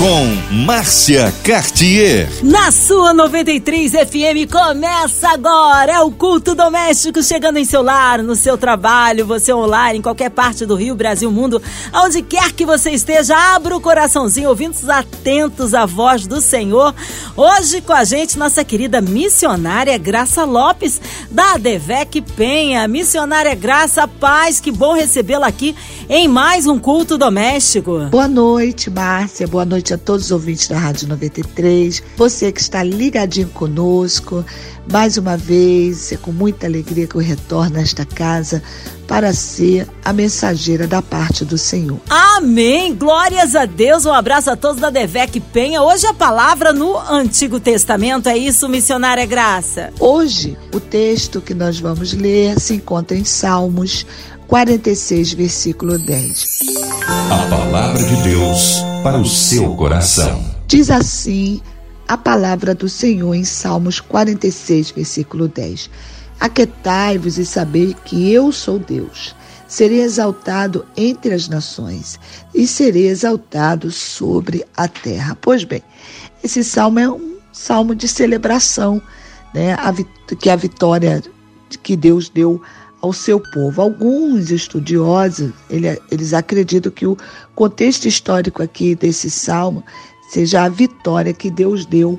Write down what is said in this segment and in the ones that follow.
com Márcia Cartier. Na sua 93 FM começa agora é o culto doméstico chegando em seu lar, no seu trabalho, você online, em qualquer parte do Rio, Brasil, mundo, aonde quer que você esteja, abra o coraçãozinho, ouvintes atentos à voz do Senhor. Hoje com a gente nossa querida missionária Graça Lopes da Devec Penha. Missionária Graça Paz, que bom recebê-la aqui em mais um culto doméstico. Boa noite, Márcia. Boa noite noite a todos os ouvintes da Rádio 93, você que está ligadinho conosco. Mais uma vez, é com muita alegria que eu retorno a esta casa para ser a mensageira da parte do Senhor. Amém! Glórias a Deus! Um abraço a todos da Devec Penha. Hoje a palavra no Antigo Testamento, é isso, missionária Graça? Hoje, o texto que nós vamos ler se encontra em Salmos 46, versículo 10. A palavra de Deus para o seu coração. Diz assim a palavra do Senhor em Salmos 46, versículo 10. Aquetai-vos e sabei que eu sou Deus. Serei exaltado entre as nações e serei exaltado sobre a terra. Pois bem, esse salmo é um salmo de celebração, né? A, que a vitória que Deus deu ao seu povo. Alguns estudiosos ele, eles acreditam que o contexto histórico aqui desse salmo seja a vitória que Deus deu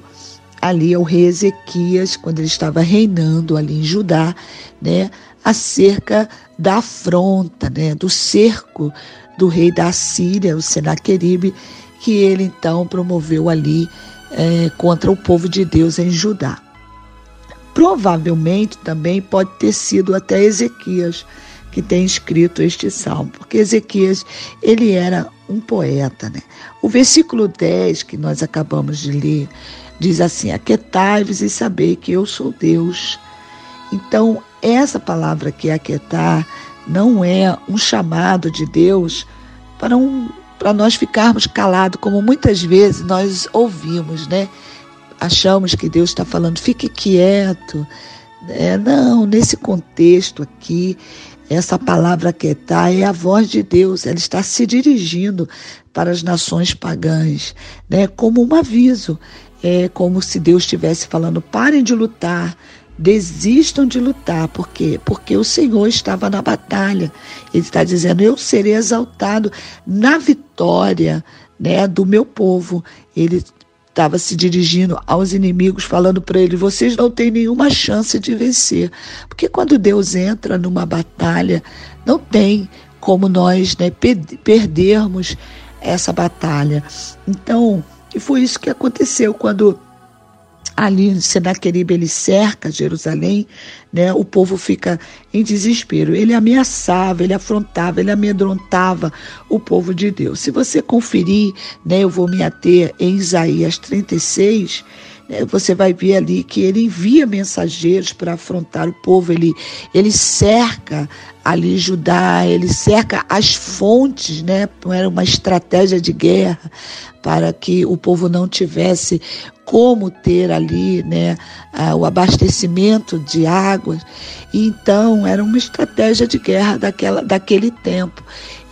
ali ao rei Ezequias quando ele estava reinando ali em Judá, né, acerca da afronta, né, do cerco do rei da Síria, o Senaqueribe, que ele então promoveu ali é, contra o povo de Deus em Judá. Provavelmente também pode ter sido até Ezequias que tem escrito este salmo, porque Ezequias, ele era um poeta, né? O versículo 10 que nós acabamos de ler diz assim: Aquetai-vos e sabei que eu sou Deus. Então, essa palavra que aquietar não é um chamado de Deus para um para nós ficarmos calados, como muitas vezes nós ouvimos, né? Achamos que Deus está falando, fique quieto. É, não, nesse contexto aqui, essa palavra que está é a voz de Deus, ela está se dirigindo para as nações pagãs, né, como um aviso. É como se Deus estivesse falando: parem de lutar, desistam de lutar. Por quê? Porque o Senhor estava na batalha. Ele está dizendo: eu serei exaltado na vitória né, do meu povo. Ele estava se dirigindo aos inimigos, falando para eles: vocês não têm nenhuma chance de vencer. Porque quando Deus entra numa batalha, não tem como nós né, perdermos essa batalha. Então, e foi isso que aconteceu quando ali Senaqueribe ele cerca Jerusalém, né? O povo fica em desespero. Ele ameaçava, ele afrontava, ele amedrontava o povo de Deus. Se você conferir, né, eu vou me ater em Isaías 36, né, você vai ver ali que ele envia mensageiros para afrontar o povo, ele, ele cerca ali Judá, ele cerca as fontes, né? Era uma estratégia de guerra para que o povo não tivesse como ter ali, né, o abastecimento de águas. então era uma estratégia de guerra daquela, daquele tempo.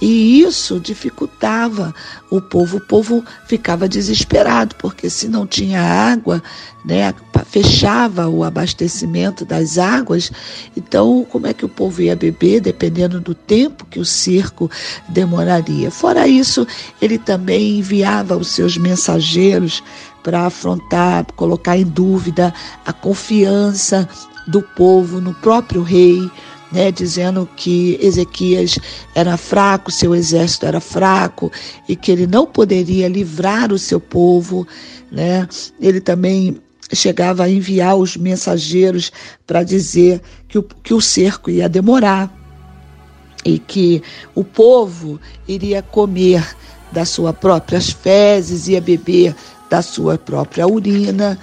E isso dificultava o povo. O povo ficava desesperado, porque se não tinha água, né, fechava o abastecimento das águas. Então, como é que o povo ia beber, dependendo do tempo que o circo demoraria? Fora isso, ele também enviava os seus mensageiros para afrontar, colocar em dúvida a confiança do povo no próprio rei né, dizendo que Ezequias era fraco, seu exército era fraco e que ele não poderia livrar o seu povo. Né? Ele também chegava a enviar os mensageiros para dizer que o, que o cerco ia demorar e que o povo iria comer das suas próprias fezes, ia beber da sua própria urina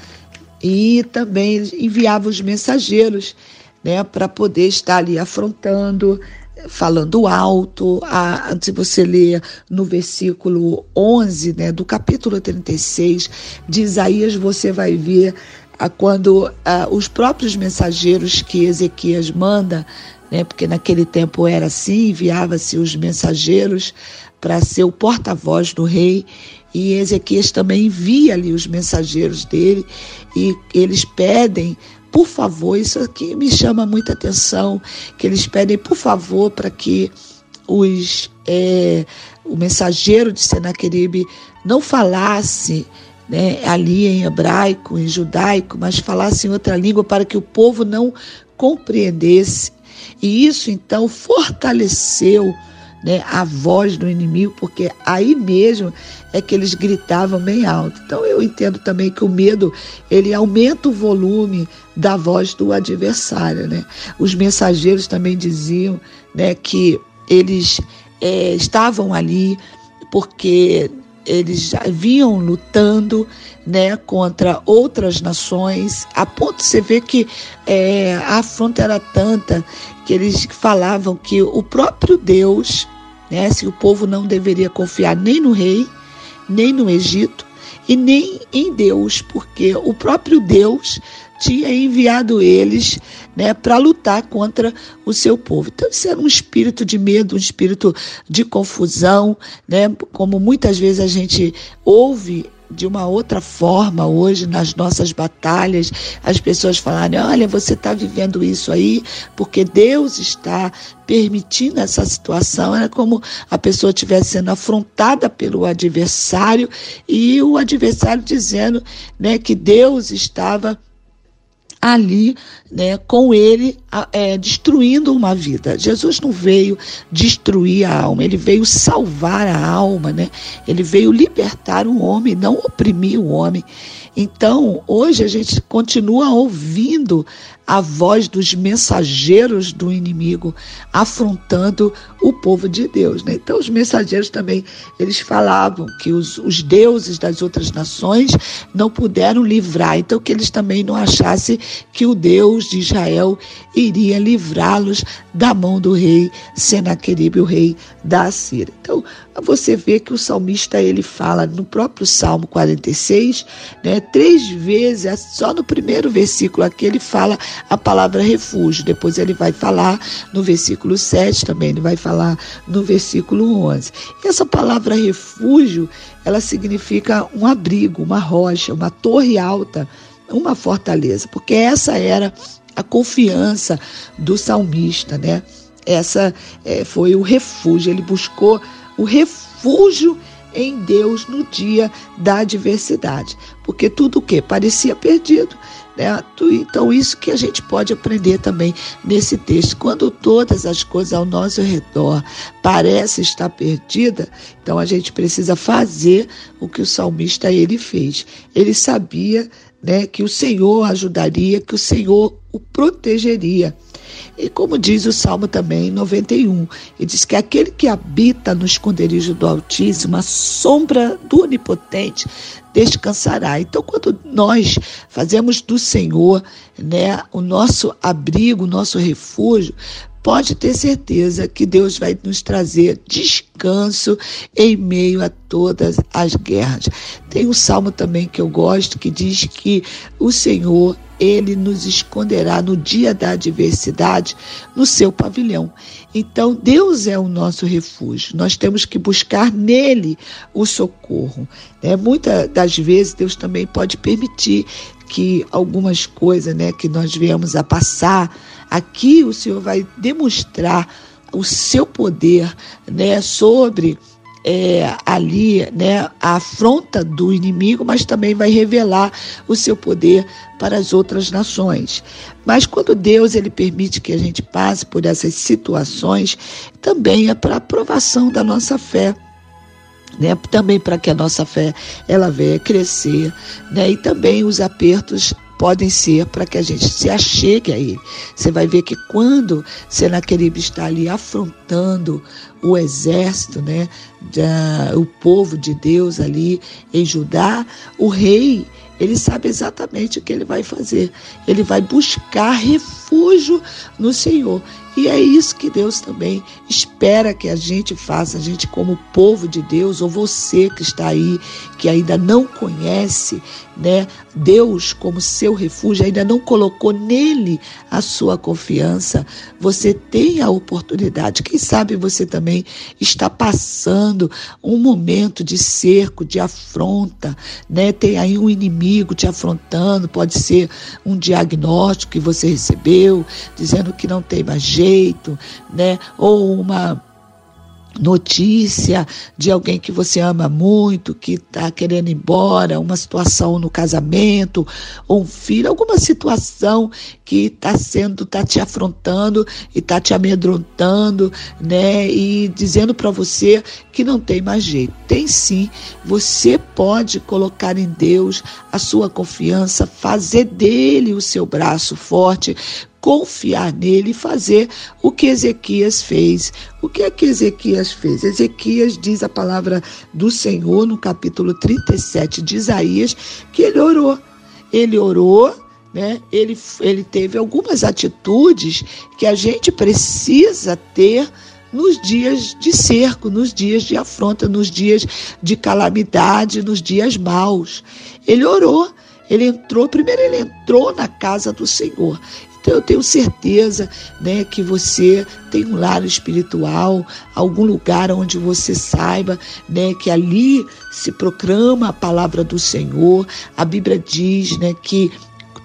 e também enviava os mensageiros né, para poder estar ali afrontando, falando alto. A, se você ler no versículo 11 né, do capítulo 36 de Isaías, você vai ver quando os próprios mensageiros que Ezequias manda, né, porque naquele tempo era assim, enviava-se os mensageiros para ser o porta-voz do rei, e Ezequias também envia ali os mensageiros dele, e eles pedem por favor, isso aqui me chama muita atenção, que eles pedem, por favor, para que os, é, o mensageiro de Senaqueribe não falasse né, ali em hebraico, em judaico, mas falasse em outra língua para que o povo não compreendesse. E isso então fortaleceu né, a voz do inimigo, porque aí mesmo é que eles gritavam bem alto. Então eu entendo também que o medo ele aumenta o volume da voz do adversário, né? Os mensageiros também diziam, né, que eles é, estavam ali porque eles já vinham lutando né, contra outras nações, a ponto de você ver que é, a afronta era tanta que eles falavam que o próprio Deus, né, se o povo não deveria confiar nem no rei, nem no Egito e nem em Deus, porque o próprio Deus tinha enviado eles né, para lutar contra o seu povo. Então, isso era um espírito de medo, um espírito de confusão, né, como muitas vezes a gente ouve de uma outra forma hoje nas nossas batalhas, as pessoas falarem: olha, você está vivendo isso aí porque Deus está permitindo essa situação. É como a pessoa estivesse sendo afrontada pelo adversário e o adversário dizendo né, que Deus estava ali né, com ele é, destruindo uma vida. Jesus não veio destruir a alma, ele veio salvar a alma, né? ele veio libertar o homem, não oprimir o homem. Então, hoje a gente continua ouvindo a voz dos mensageiros do inimigo afrontando o povo de Deus. Né? Então, os mensageiros também eles falavam que os, os deuses das outras nações não puderam livrar, então que eles também não achassem que o Deus de Israel iria livrá-los da mão do rei Senaqueribe, o rei da Assíria. Então, você vê que o salmista ele fala no próprio Salmo 46, né, três vezes, só no primeiro versículo aqui ele fala a palavra refúgio, depois ele vai falar no versículo 7 também, ele vai falar no versículo 11. E essa palavra refúgio, ela significa um abrigo, uma rocha, uma torre alta, uma fortaleza, porque essa era a confiança do salmista, né? Essa é, foi o refúgio, ele buscou o refúgio em Deus no dia da adversidade, porque tudo o que parecia perdido, né? Então isso que a gente pode aprender também nesse texto, quando todas as coisas ao nosso redor parecem estar perdidas, então a gente precisa fazer o que o salmista ele fez. Ele sabia, né, que o Senhor ajudaria, que o Senhor o protegeria. E como diz o Salmo também, 91, ele diz que aquele que habita no esconderijo do Altíssimo, a sombra do Onipotente, descansará. Então, quando nós fazemos do Senhor né, o nosso abrigo, o nosso refúgio, pode ter certeza que Deus vai nos trazer descanso em meio a todas as guerras. Tem um salmo também que eu gosto que diz que o Senhor ele nos esconderá no dia da adversidade no seu pavilhão. Então, Deus é o nosso refúgio. Nós temos que buscar nele o socorro. Né? Muitas das vezes, Deus também pode permitir que algumas coisas né, que nós viemos a passar, Aqui o Senhor vai demonstrar o seu poder né, sobre é, ali né, a afronta do inimigo, mas também vai revelar o seu poder para as outras nações. Mas quando Deus ele permite que a gente passe por essas situações, também é para aprovação da nossa fé. Né, também para que a nossa fé ela venha crescer, né, e também os apertos podem ser para que a gente se achegue a ele. Você vai ver que quando Senaqueribe está ali afrontando o exército, né, da, o povo de Deus ali em Judá, o rei, ele sabe exatamente o que ele vai fazer. Ele vai buscar refúgio no Senhor. E é isso que Deus também espera que a gente faça, a gente como povo de Deus, ou você que está aí, que ainda não conhece, né, Deus como seu refúgio, ainda não colocou nele a sua confiança, você tem a oportunidade. Quem sabe você também está passando um momento de cerco, de afronta, né? Tem aí um inimigo te afrontando, pode ser um diagnóstico que você recebeu, dizendo que não tem mais jeito né? Ou uma notícia de alguém que você ama muito, que está querendo ir embora, uma situação no casamento, ou um filho, alguma situação que está sendo, está te afrontando e está te amedrontando, né? E dizendo para você que não tem mais jeito. Tem sim. Você pode colocar em Deus a sua confiança, fazer dele o seu braço forte, confiar nele e fazer o que Ezequias fez. O que é que Ezequias fez? Ezequias diz a palavra do Senhor no capítulo 37 de Isaías que ele orou. Ele orou, né? Ele, ele teve algumas atitudes que a gente precisa ter nos dias de cerco, nos dias de afronta, nos dias de calamidade, nos dias maus. Ele orou. Ele entrou, primeiro ele entrou na casa do Senhor. Então eu tenho certeza, né, que você tem um lar espiritual, algum lugar onde você saiba, né, que ali se proclama a palavra do Senhor. A Bíblia diz, né, que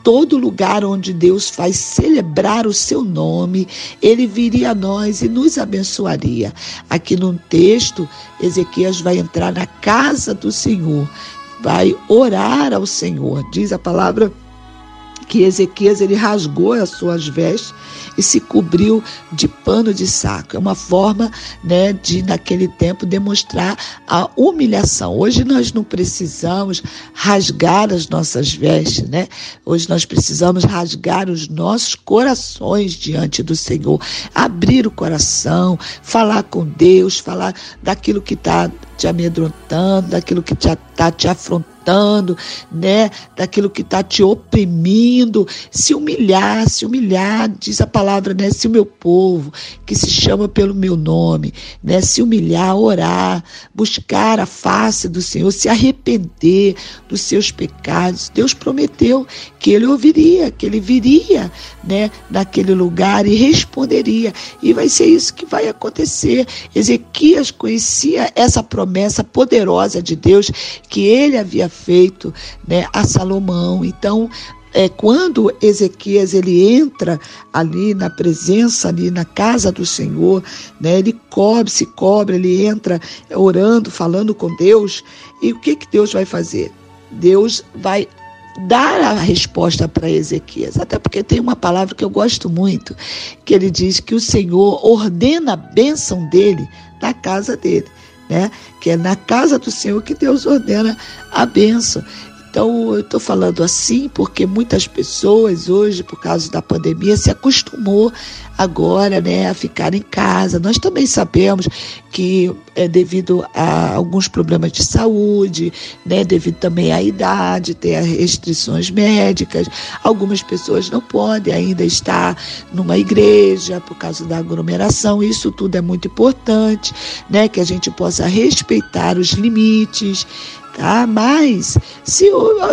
todo lugar onde Deus faz celebrar o seu nome, ele viria a nós e nos abençoaria. Aqui no texto, Ezequias vai entrar na casa do Senhor, vai orar ao Senhor. Diz a palavra que Ezequias ele rasgou as suas vestes e se cobriu de pano de saco. É uma forma, né, de naquele tempo demonstrar a humilhação. Hoje nós não precisamos rasgar as nossas vestes, né? Hoje nós precisamos rasgar os nossos corações diante do Senhor, abrir o coração, falar com Deus, falar daquilo que está te amedrontando, daquilo que está te afrontando né, daquilo que está te oprimindo, se humilhar, se humilhar, diz a palavra, né, se o meu povo, que se chama pelo meu nome, né, se humilhar, orar, buscar a face do Senhor, se arrepender dos seus pecados. Deus prometeu que ele ouviria, que ele viria, né, naquele lugar e responderia. E vai ser isso que vai acontecer. Ezequias conhecia essa promessa poderosa de Deus que ele havia feito né, a Salomão. Então, é, quando Ezequias ele entra ali na presença, ali na casa do Senhor, né, ele cobre, se cobre, ele entra orando, falando com Deus, e o que, que Deus vai fazer? Deus vai dar a resposta para Ezequias, até porque tem uma palavra que eu gosto muito, que ele diz que o Senhor ordena a bênção dele na casa dele né? Que é na casa do Senhor que Deus ordena a bênção. Então, eu estou falando assim porque muitas pessoas hoje, por causa da pandemia, se acostumou agora né, a ficar em casa. Nós também sabemos que é devido a alguns problemas de saúde, né, devido também à idade, ter restrições médicas, algumas pessoas não podem ainda estar numa igreja por causa da aglomeração. Isso tudo é muito importante, né, que a gente possa respeitar os limites tá? Mas se,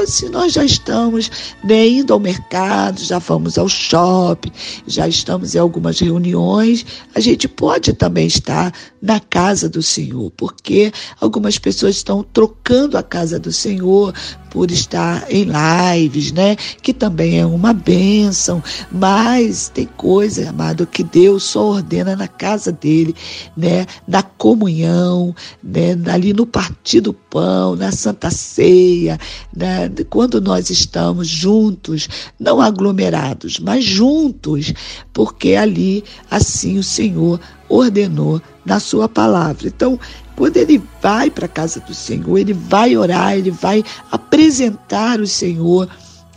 se nós já estamos né, indo ao mercado, já fomos ao shopping, já estamos em algumas reuniões, a gente pode também estar na casa do Senhor, porque algumas pessoas estão trocando a casa do Senhor por estar em lives, né? Que também é uma bênção, mas tem coisa, amado, que Deus só ordena na casa dele, né? Na comunhão, né? Ali no partir do pão, na Santa Ceia, né? quando nós estamos juntos, não aglomerados, mas juntos, porque ali assim o Senhor ordenou na sua palavra. Então, quando ele vai para a casa do Senhor, ele vai orar, ele vai apresentar o Senhor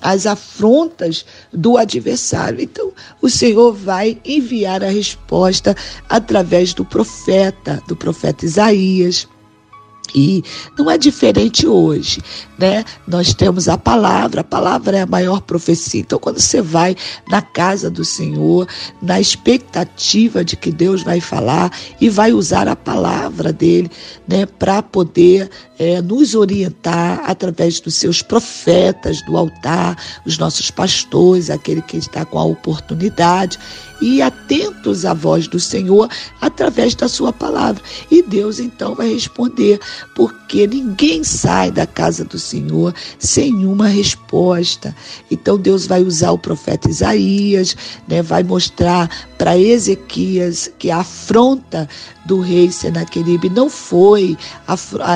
as afrontas do adversário. Então, o Senhor vai enviar a resposta através do profeta, do profeta Isaías. E não é diferente hoje, né? Nós temos a palavra, a palavra é a maior profecia. Então, quando você vai na casa do Senhor, na expectativa de que Deus vai falar e vai usar a palavra dele, né, para poder é, nos orientar através dos seus profetas do altar, os nossos pastores, aquele que está com a oportunidade e atentos à voz do Senhor através da sua palavra. E Deus então vai responder, porque ninguém sai da casa do Senhor sem uma resposta. Então Deus vai usar o profeta Isaías, né, vai mostrar para Ezequias que a afronta do rei Senaqueribe não foi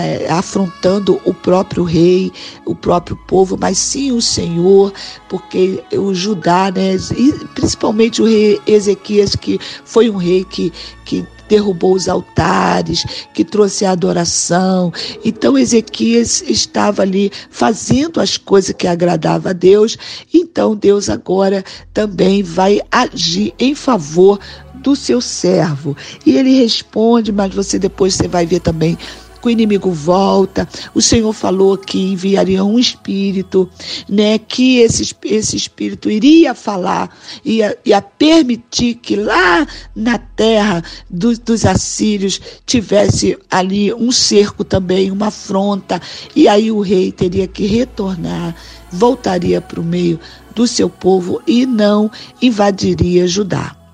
é, afrontando o próprio rei, o próprio povo, mas sim o Senhor, porque o Judá, né, principalmente o rei Ezequias, que foi um rei que, que derrubou os altares, que trouxe a adoração. Então Ezequias estava ali fazendo as coisas que agradavam a Deus. Então Deus agora também vai agir em favor do seu servo. E ele responde, mas você depois você vai ver também o inimigo volta. O Senhor falou que enviaria um espírito, né? Que esse, esse espírito iria falar, ia, ia permitir que lá na terra do, dos assírios tivesse ali um cerco também, uma afronta. E aí o rei teria que retornar, voltaria para o meio do seu povo e não invadiria Judá.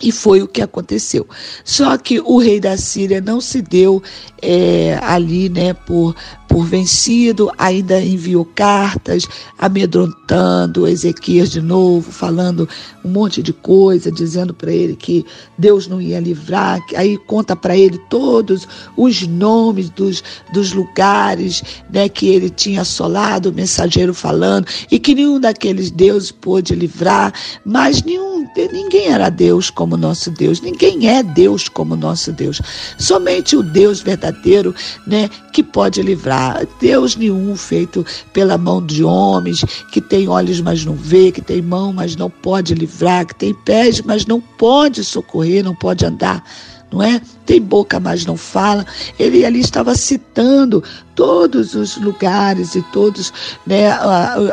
E foi o que aconteceu. Só que o rei da Síria não se deu é, ali, né, por, por vencido, ainda enviou cartas, amedrontando Ezequias de novo, falando um monte de coisa, dizendo para ele que Deus não ia livrar. Aí conta para ele todos os nomes dos, dos lugares né, que ele tinha assolado, o mensageiro falando, e que nenhum daqueles deuses pôde livrar, mas nenhum, ninguém era Deus como nosso Deus, ninguém é Deus como nosso Deus. Somente o Deus verdadeiro, né, que pode livrar. Deus nenhum feito pela mão de homens, que tem olhos, mas não vê, que tem mão, mas não pode livrar, que tem pés, mas não pode socorrer, não pode andar não é? Tem boca, mas não fala. Ele ali estava citando todos os lugares e todos né,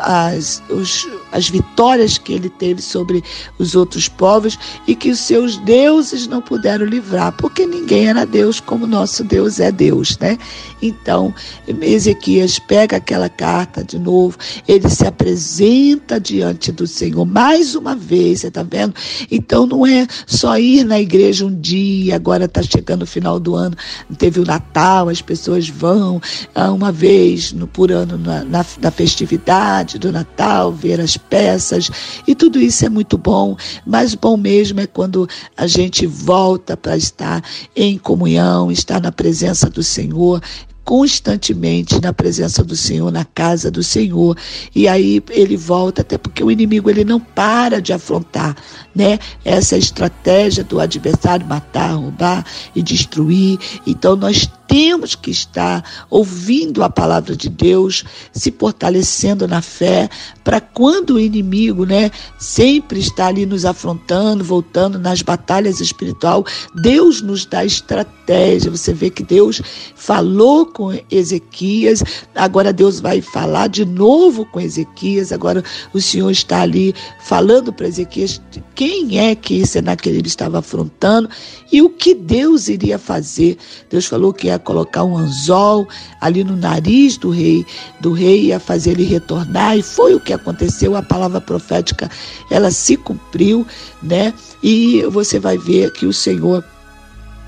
as, os, as vitórias que ele teve sobre os outros povos e que os seus deuses não puderam livrar, porque ninguém era Deus como nosso Deus é Deus, né? Então, Ezequias pega aquela carta de novo, ele se apresenta diante do Senhor mais uma vez, você está vendo? Então, não é só ir na igreja um dia, agora está chegando o final do ano, teve o Natal, as pessoas vão ah, uma vez no, por ano na, na, na festividade do Natal, ver as peças, e tudo isso é muito bom, mas bom mesmo é quando a gente volta para estar em comunhão, estar na presença do Senhor, constantemente na presença do Senhor, na casa do Senhor. E aí ele volta, até porque o inimigo ele não para de afrontar, né? Essa estratégia do adversário matar, roubar e destruir. Então nós temos que estar ouvindo a palavra de Deus, se fortalecendo na fé, para quando o inimigo, né, sempre está ali nos afrontando, voltando nas batalhas espiritual, Deus nos dá estratégia. Você vê que Deus falou com Ezequias, agora Deus vai falar de novo com Ezequias. Agora o Senhor está ali falando para Ezequias quem é que Senaqueribe estava afrontando e o que Deus iria fazer. Deus falou que ia colocar um anzol ali no nariz do rei, do rei ia fazer ele retornar e foi o que aconteceu. A palavra profética ela se cumpriu, né? E você vai ver que o Senhor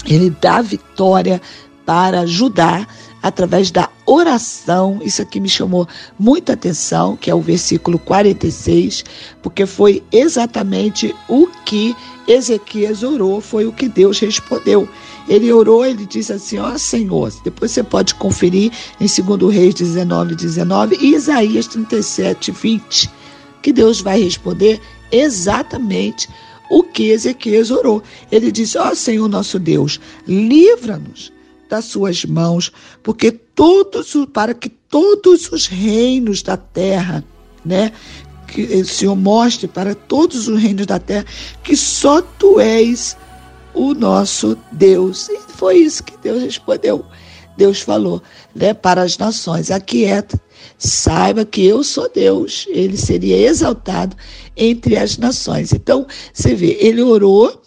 ele dá vitória para Judá através da oração. Isso aqui me chamou muita atenção, que é o versículo 46, porque foi exatamente o que Ezequias orou, foi o que Deus respondeu. Ele orou, ele disse assim: Ó Senhor, depois você pode conferir em 2 Reis 19, 19 e Isaías 37, 20, que Deus vai responder exatamente o que Ezequias orou. Ele disse: Ó Senhor nosso Deus, livra-nos das suas mãos, porque todos para que todos os reinos da terra, né, que o Senhor mostre para todos os reinos da terra que só tu és o nosso Deus. E foi isso que Deus respondeu. Deus falou, né, para as nações: aquieta, saiba que eu sou Deus. Ele seria exaltado entre as nações. Então, você vê, ele orou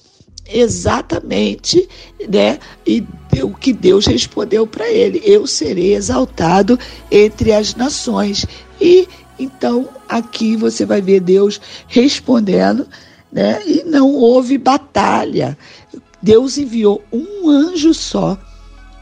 exatamente, né? E o que Deus respondeu para ele: Eu serei exaltado entre as nações. E então aqui você vai ver Deus respondendo, né? E não houve batalha. Deus enviou um anjo só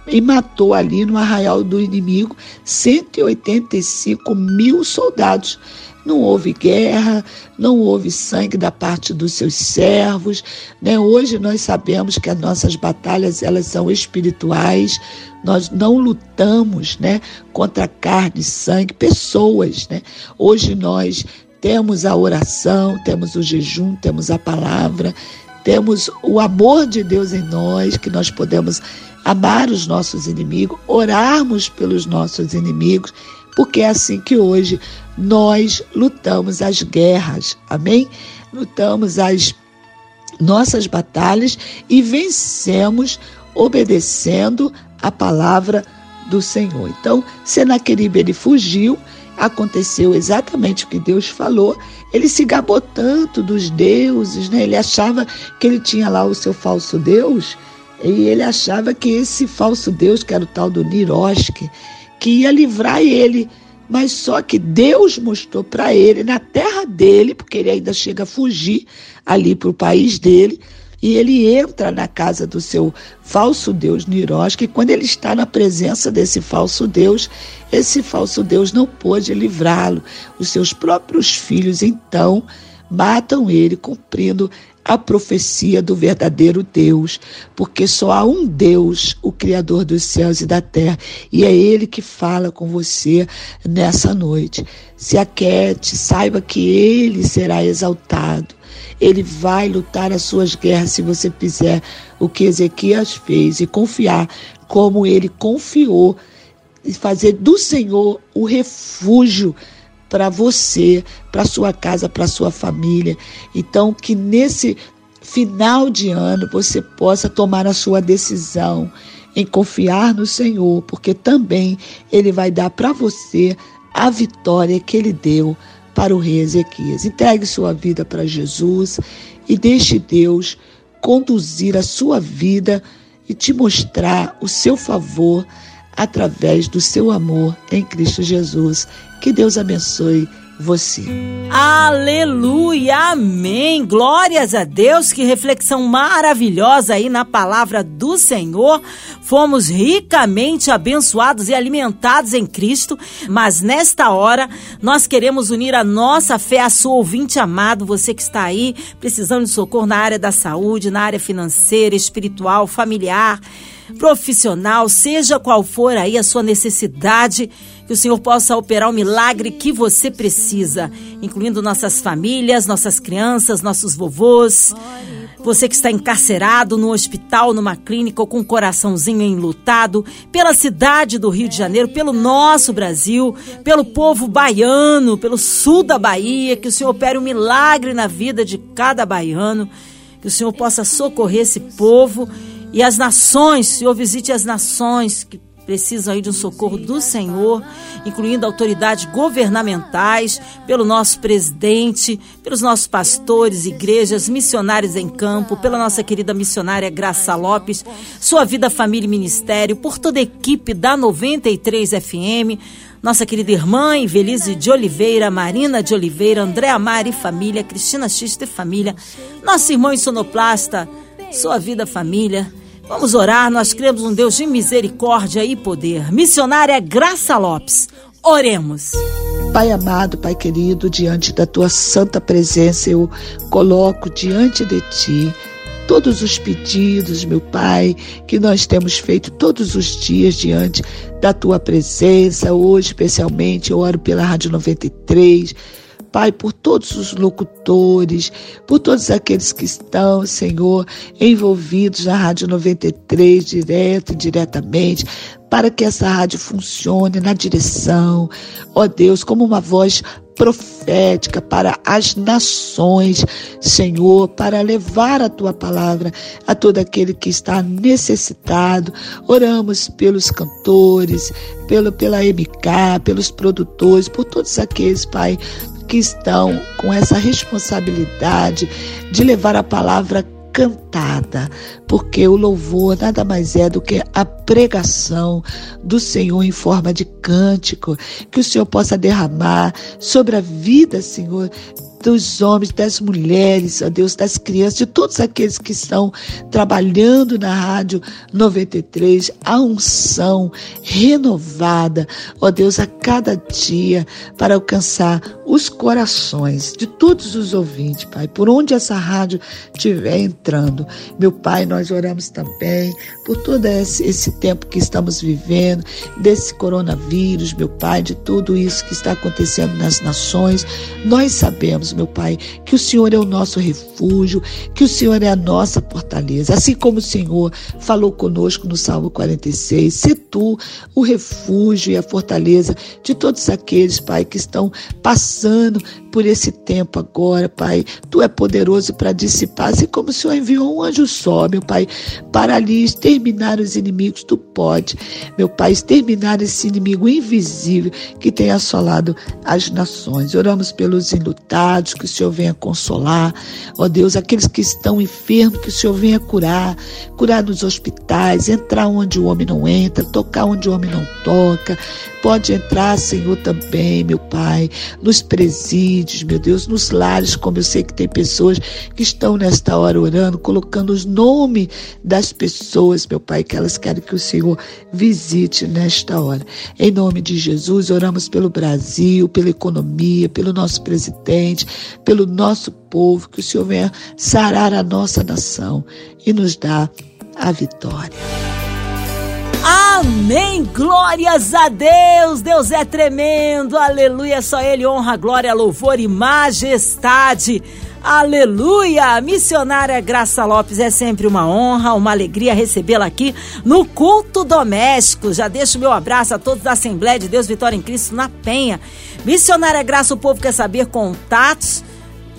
e matou ali no arraial do inimigo 185 mil soldados. Não houve guerra, não houve sangue da parte dos seus servos. Né? Hoje nós sabemos que as nossas batalhas elas são espirituais. Nós não lutamos né, contra carne, sangue, pessoas. Né? Hoje nós temos a oração, temos o jejum, temos a palavra, temos o amor de Deus em nós, que nós podemos amar os nossos inimigos, orarmos pelos nossos inimigos, porque é assim que hoje nós lutamos as guerras, amém? Lutamos as nossas batalhas e vencemos obedecendo a palavra do Senhor. Então, Senaqueribe ele fugiu, aconteceu exatamente o que Deus falou. Ele se gabou tanto dos deuses, né? Ele achava que ele tinha lá o seu falso deus e ele achava que esse falso deus, que era o tal do Niroshke, que ia livrar ele. Mas só que Deus mostrou para ele, na terra dele, porque ele ainda chega a fugir ali para o país dele, e ele entra na casa do seu falso Deus Niroshke, e quando ele está na presença desse falso Deus, esse falso Deus não pôde livrá-lo. Os seus próprios filhos, então, matam ele, cumprindo a profecia do verdadeiro Deus, porque só há um Deus, o Criador dos céus e da terra, e é Ele que fala com você nessa noite. Se aquete, saiba que Ele será exaltado. Ele vai lutar as suas guerras se você fizer o que Ezequias fez e confiar como ele confiou e fazer do Senhor o refúgio para você, para sua casa, para sua família. Então, que nesse final de ano você possa tomar a sua decisão em confiar no Senhor, porque também Ele vai dar para você a vitória que Ele deu para o rei Ezequias. Entregue sua vida para Jesus e deixe Deus conduzir a sua vida e te mostrar o seu favor através do seu amor em Cristo Jesus. Que Deus abençoe você. Aleluia, amém. Glórias a Deus, que reflexão maravilhosa aí na palavra do Senhor. Fomos ricamente abençoados e alimentados em Cristo, mas nesta hora nós queremos unir a nossa fé à sua ouvinte amado, você que está aí precisando de socorro na área da saúde, na área financeira, espiritual, familiar profissional, seja qual for aí a sua necessidade, que o Senhor possa operar o milagre que você precisa, incluindo nossas famílias, nossas crianças, nossos vovôs. Você que está encarcerado no hospital, numa clínica ou com um coraçãozinho enlutado, pela cidade do Rio de Janeiro, pelo nosso Brasil, pelo povo baiano, pelo sul da Bahia, que o Senhor opere um milagre na vida de cada baiano, que o Senhor possa socorrer esse povo e as nações, Senhor, visite as nações que precisam aí de um socorro do Senhor, incluindo autoridades governamentais, pelo nosso presidente, pelos nossos pastores, igrejas, missionários em campo, pela nossa querida missionária Graça Lopes, sua vida, família e ministério, por toda a equipe da 93 FM, nossa querida irmã Invelise de Oliveira, Marina de Oliveira, André Amari família, Cristina Xista e família, nosso irmão sonoplasta, sua vida, família. Vamos orar, nós cremos um Deus de misericórdia e poder. Missionária Graça Lopes, oremos. Pai amado, Pai querido, diante da tua santa presença, eu coloco diante de ti todos os pedidos, meu Pai, que nós temos feito todos os dias diante da tua presença. Hoje, especialmente, eu oro pela Rádio 93 Pai, por todos os locutores, por todos aqueles que estão, Senhor, envolvidos na Rádio 93, direto e diretamente, para que essa rádio funcione na direção, ó Deus, como uma voz profética para as nações, Senhor, para levar a tua palavra a todo aquele que está necessitado. Oramos pelos cantores, pelo, pela MK, pelos produtores, por todos aqueles, Pai, que estão com essa responsabilidade de levar a palavra cantada, porque o louvor nada mais é do que a pregação do Senhor em forma de cântico, que o Senhor possa derramar sobre a vida, Senhor, dos homens, das mulheres, ó Deus, das crianças, de todos aqueles que estão trabalhando na Rádio 93, a unção renovada, ó Deus, a cada dia para alcançar os corações de todos os ouvintes, Pai, por onde essa rádio estiver entrando. Meu Pai, nós oramos também por todo esse, esse tempo que estamos vivendo, desse coronavírus, meu Pai, de tudo isso que está acontecendo nas nações. Nós sabemos, meu Pai, que o Senhor é o nosso refúgio, que o Senhor é a nossa fortaleza. Assim como o Senhor falou conosco no Salmo 46, se tu o refúgio e a fortaleza de todos aqueles, Pai, que estão passando por esse tempo agora, Pai. Tu é poderoso para dissipar, assim como o Senhor enviou um anjo só, meu Pai, para ali exterminar os inimigos. Tu pode, meu Pai, exterminar esse inimigo invisível que tem assolado as nações. Oramos pelos enlutados, que o Senhor venha consolar. Ó Deus, aqueles que estão enfermos, que o Senhor venha curar, curar nos hospitais, entrar onde o homem não entra, tocar onde o homem não toca. Pode entrar, Senhor, também, meu Pai, nos presídios, meu Deus, nos lares, como eu sei que tem pessoas que estão nesta hora orando, colocando os nomes das pessoas, meu Pai, que elas querem que o Senhor visite nesta hora. Em nome de Jesus, oramos pelo Brasil, pela economia, pelo nosso presidente, pelo nosso povo, que o Senhor venha sarar a nossa nação e nos dar a vitória. Amém. Glórias a Deus. Deus é tremendo. Aleluia. Só Ele honra, glória, louvor e majestade. Aleluia! Missionária Graça Lopes, é sempre uma honra, uma alegria recebê-la aqui no culto doméstico. Já deixo meu abraço a todos da Assembleia de Deus Vitória em Cristo na Penha. Missionária Graça, o povo quer saber contatos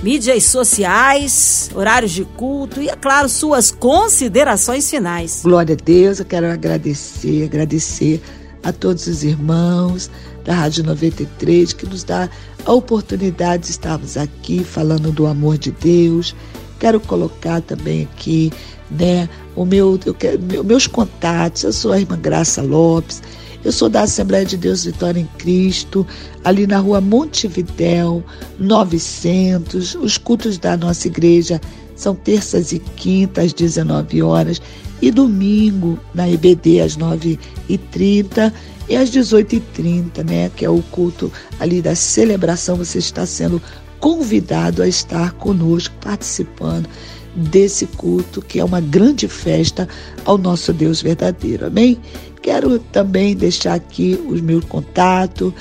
mídias sociais, horários de culto e, é claro, suas considerações finais. Glória a Deus, eu quero agradecer, agradecer a todos os irmãos da Rádio 93 que nos dá a oportunidade de estarmos aqui falando do amor de Deus. Quero colocar também aqui, né, o meu, eu quero, meus contatos. Eu sou a irmã Graça Lopes. Eu sou da Assembleia de Deus Vitória em Cristo, ali na rua Montevidéu, 900. Os cultos da nossa igreja são terças e quintas, às 19 horas, e domingo, na IBD, às 9h30 e às 18h30, né? Que é o culto ali da celebração. Você está sendo convidado a estar conosco, participando desse culto, que é uma grande festa ao nosso Deus verdadeiro. Amém? Quero também deixar aqui os meus contatos,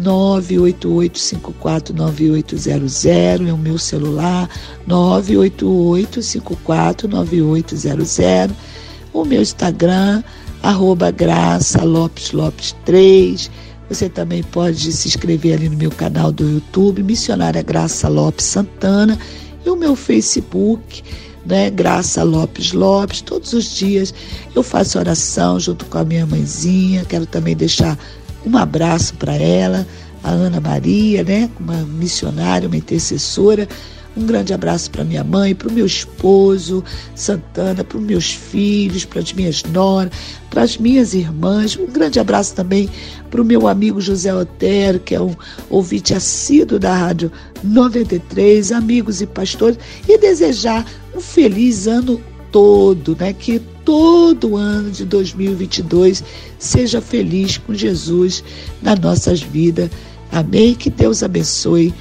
988-549800 é o meu celular, 988-549800, o meu Instagram, arroba Graça Lopes Lopes 3. Você também pode se inscrever ali no meu canal do YouTube, Missionária Graça Lopes Santana, e o meu Facebook, né? Graça Lopes Lopes. Todos os dias eu faço oração junto com a minha mãezinha. Quero também deixar um abraço para ela, a Ana Maria, né? Uma missionária, uma intercessora. Um grande abraço para minha mãe, para o meu esposo, Santana, para os meus filhos, para as minhas noras, para as minhas irmãs. Um grande abraço também para o meu amigo José Otero, que é um ouvinte assíduo da Rádio 93, amigos e pastores, e desejar um feliz ano todo, né? Que todo ano de 2022 seja feliz com Jesus nas nossas vidas. Amém? Que Deus abençoe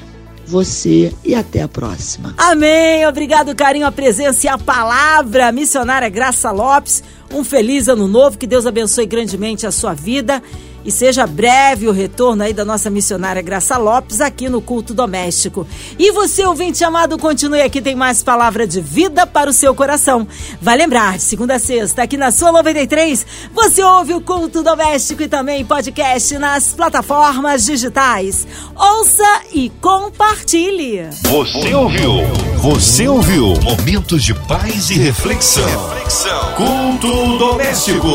você e até a próxima. Amém. Obrigado, carinho, a presença e a palavra. Missionária Graça Lopes, um feliz ano novo. Que Deus abençoe grandemente a sua vida e seja breve o retorno aí da nossa missionária Graça Lopes aqui no culto doméstico. E você, ouvinte amado, continue aqui, tem mais palavra de vida para o seu coração. Vai lembrar, de segunda a sexta, aqui na sua 93, você ouve o culto doméstico e também podcast nas plataformas digitais. Ouça e compartilhe. Você ouviu? Você ouviu? Momentos de paz e reflexão. reflexão. Culto doméstico.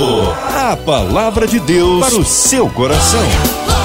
A palavra de Deus para o seu coração.